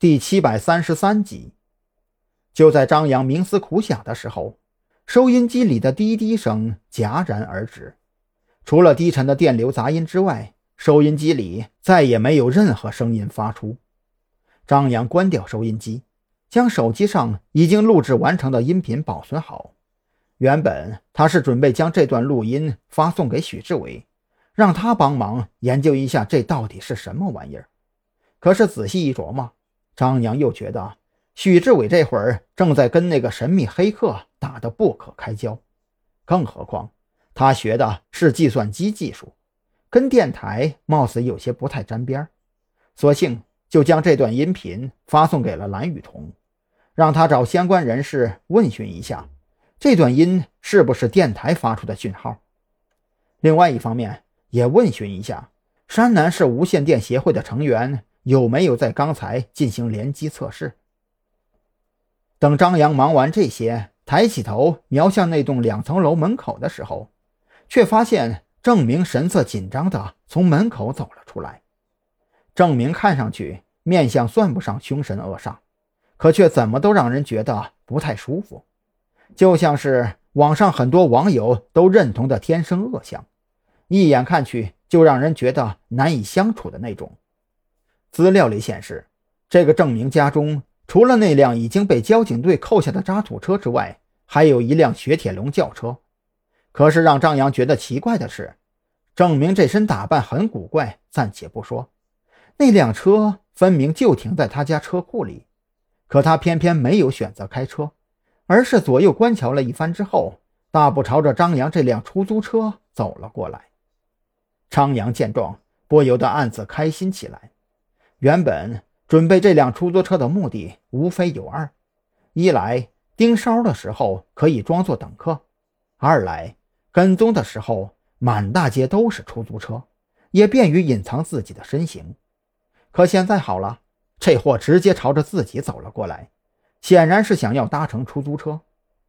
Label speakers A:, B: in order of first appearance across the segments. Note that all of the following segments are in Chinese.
A: 第七百三十三集。就在张扬冥思苦想的时候，收音机里的滴滴声戛然而止。除了低沉的电流杂音之外，收音机里再也没有任何声音发出。张扬关掉收音机，将手机上已经录制完成的音频保存好。原本他是准备将这段录音发送给许志伟，让他帮忙研究一下这到底是什么玩意儿。可是仔细一琢磨，张扬又觉得许志伟这会儿正在跟那个神秘黑客打得不可开交，更何况他学的是计算机技术，跟电台貌似有些不太沾边索性就将这段音频发送给了蓝雨桐，让他找相关人士问询一下。这段音是不是电台发出的讯号？另外一方面，也问询一下山南市无线电协会的成员有没有在刚才进行联机测试。等张扬忙完这些，抬起头瞄向那栋两层楼门口的时候，却发现郑明神色紧张地从门口走了出来。郑明看上去面相算不上凶神恶煞，可却怎么都让人觉得不太舒服。就像是网上很多网友都认同的天生恶相，一眼看去就让人觉得难以相处的那种。资料里显示，这个郑明家中除了那辆已经被交警队扣下的渣土车之外，还有一辆雪铁龙轿车。可是让张扬觉得奇怪的是，郑明这身打扮很古怪，暂且不说，那辆车分明就停在他家车库里，可他偏偏没有选择开车。而是左右观瞧了一番之后，大步朝着张扬这辆出租车走了过来。张扬见状，不由得暗自开心起来。原本准备这辆出租车的目的无非有二：一来盯梢的时候可以装作等客；二来跟踪的时候满大街都是出租车，也便于隐藏自己的身形。可现在好了，这货直接朝着自己走了过来。显然是想要搭乘出租车，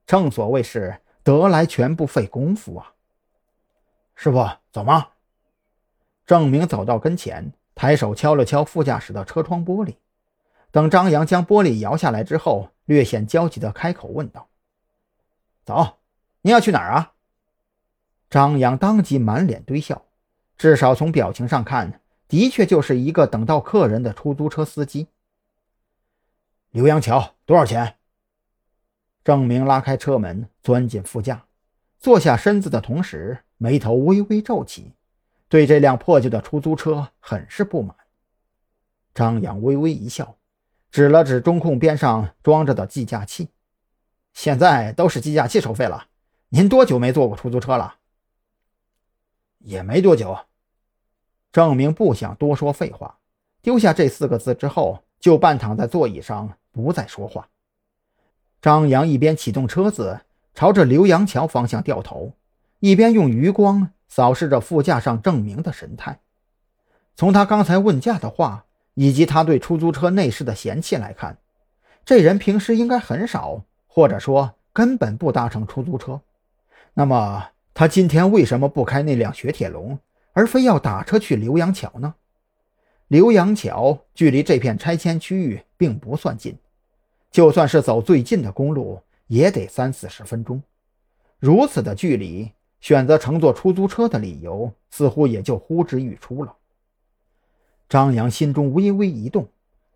A: 正所谓是得来全不费工夫啊！师傅，走吗？郑明走到跟前，抬手敲了敲副驾驶的车窗玻璃。等张扬将玻璃摇下来之后，略显焦急的开口问道：“走，你要去哪儿啊？”张扬当即满脸堆笑，至少从表情上看，的确就是一个等到客人的出租车司机。浏阳桥多少钱？郑明拉开车门，钻进副驾，坐下身子的同时，眉头微微皱起，对这辆破旧的出租车很是不满。张扬微微一笑，指了指中控边上装着的计价器：“现在都是计价器收费了。您多久没坐过出租车了？”“也没多久。”郑明不想多说废话，丢下这四个字之后，就半躺在座椅上。不再说话。张扬一边启动车子朝着浏阳桥方向掉头，一边用余光扫视着副驾上郑明的神态。从他刚才问价的话，以及他对出租车内饰的嫌弃来看，这人平时应该很少，或者说根本不搭乘出租车。那么，他今天为什么不开那辆雪铁龙，而非要打车去浏阳桥呢？浏阳桥距离这片拆迁区域并不算近，就算是走最近的公路，也得三四十分钟。如此的距离，选择乘坐出租车的理由似乎也就呼之欲出了。张扬心中微微一动，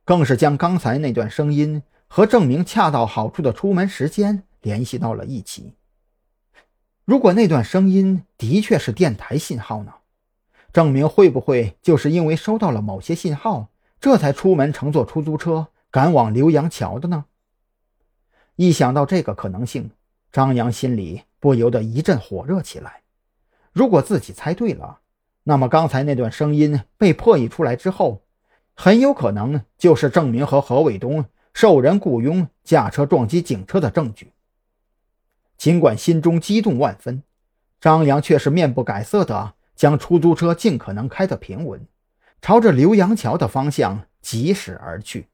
A: 更是将刚才那段声音和证明恰到好处的出门时间联系到了一起。如果那段声音的确是电台信号呢？郑明会不会就是因为收到了某些信号，这才出门乘坐出租车赶往浏阳桥的呢？一想到这个可能性，张扬心里不由得一阵火热起来。如果自己猜对了，那么刚才那段声音被破译出来之后，很有可能就是郑明和何伟东受人雇佣驾车撞击警车的证据。尽管心中激动万分，张扬却是面不改色的。将出租车尽可能开得平稳，朝着浏阳桥的方向疾驶而去。